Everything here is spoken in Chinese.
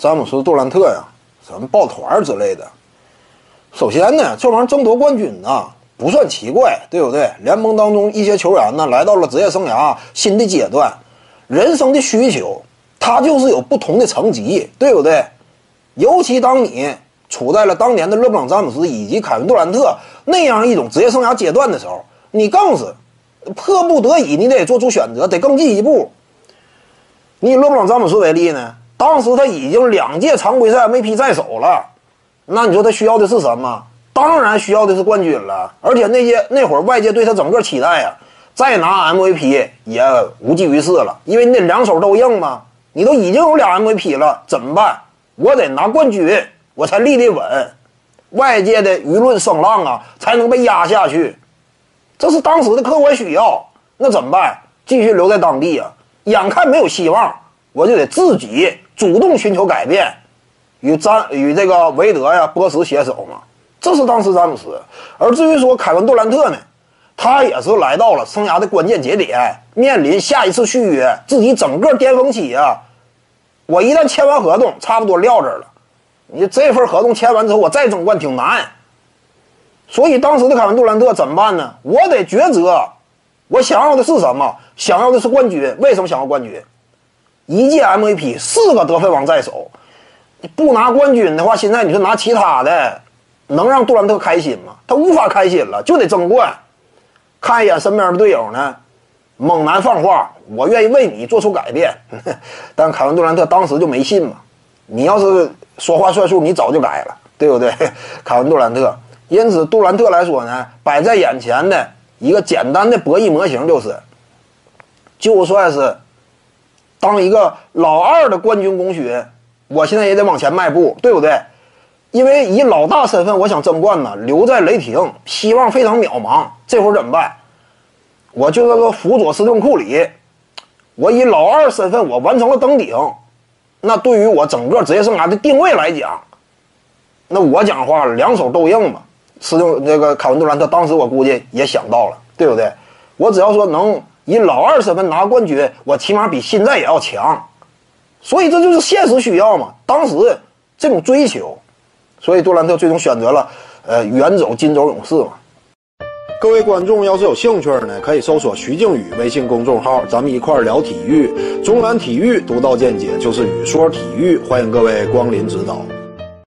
詹姆斯杜兰特呀，什么抱团之类的。首先呢，这玩意儿争夺冠军呢不算奇怪，对不对？联盟当中一些球员呢来到了职业生涯新的阶段，人生的需求，他就是有不同的层级，对不对？尤其当你处在了当年的勒布朗詹姆斯以及凯文杜兰特那样一种职业生涯阶段的时候，你更是迫不得已，你得做出选择，得更进一步。你以勒布朗詹姆斯为例呢，当时他已经两届常规赛 MVP 在手了，那你说他需要的是什么？当然需要的是冠军了。而且那些那会儿外界对他整个期待呀，再拿 MVP 也无济于事了，因为你得两手都硬嘛。你都已经有俩 MVP 了，怎么办？我得拿冠军，我才立得稳，外界的舆论声浪啊才能被压下去。这是当时的客观需要，那怎么办？继续留在当地啊？眼看没有希望，我就得自己主动寻求改变，与詹与这个韦德呀、波什携手嘛。这是当时詹姆斯。而至于说凯文杜兰特呢，他也是来到了生涯的关键节点，面临下一次续约，自己整个巅峰期啊。我一旦签完合同，差不多撂这儿了。你这份合同签完之后，我再争冠挺难。所以当时的凯文杜兰特怎么办呢？我得抉择，我想要的是什么？想要的是冠军。为什么想要冠军？一届 MVP，四个得分王在手。你不拿冠军的话，现在你说拿其他的，能让杜兰特开心吗？他无法开心了，就得争冠。看一眼身边的队友呢，猛男放话：“我愿意为你做出改变。”但凯文杜兰特当时就没信嘛。你要是说话算数，你早就改了，对不对？凯文杜兰特。因此，杜兰特来说呢，摆在眼前的一个简单的博弈模型就是，就算是当一个老二的冠军功勋，我现在也得往前迈步，对不对？因为以老大身份，我想争冠呢，留在雷霆，希望非常渺茫。这会儿怎么办？我就那个辅佐斯顿库里，我以老二身份，我完成了登顶。那对于我整个职业生涯的定位来讲，那我讲话两手都硬嘛。斯顿那个凯文杜兰特当时我估计也想到了，对不对？我只要说能以老二身份拿冠军，我起码比现在也要强。所以这就是现实需要嘛，当时这种追求。所以杜兰特最终选择了呃远走金州勇士嘛。各位观众要是有兴趣呢，可以搜索徐静宇微信公众号，咱们一块儿聊体育。中南体育独到见解就是语说体育，欢迎各位光临指导。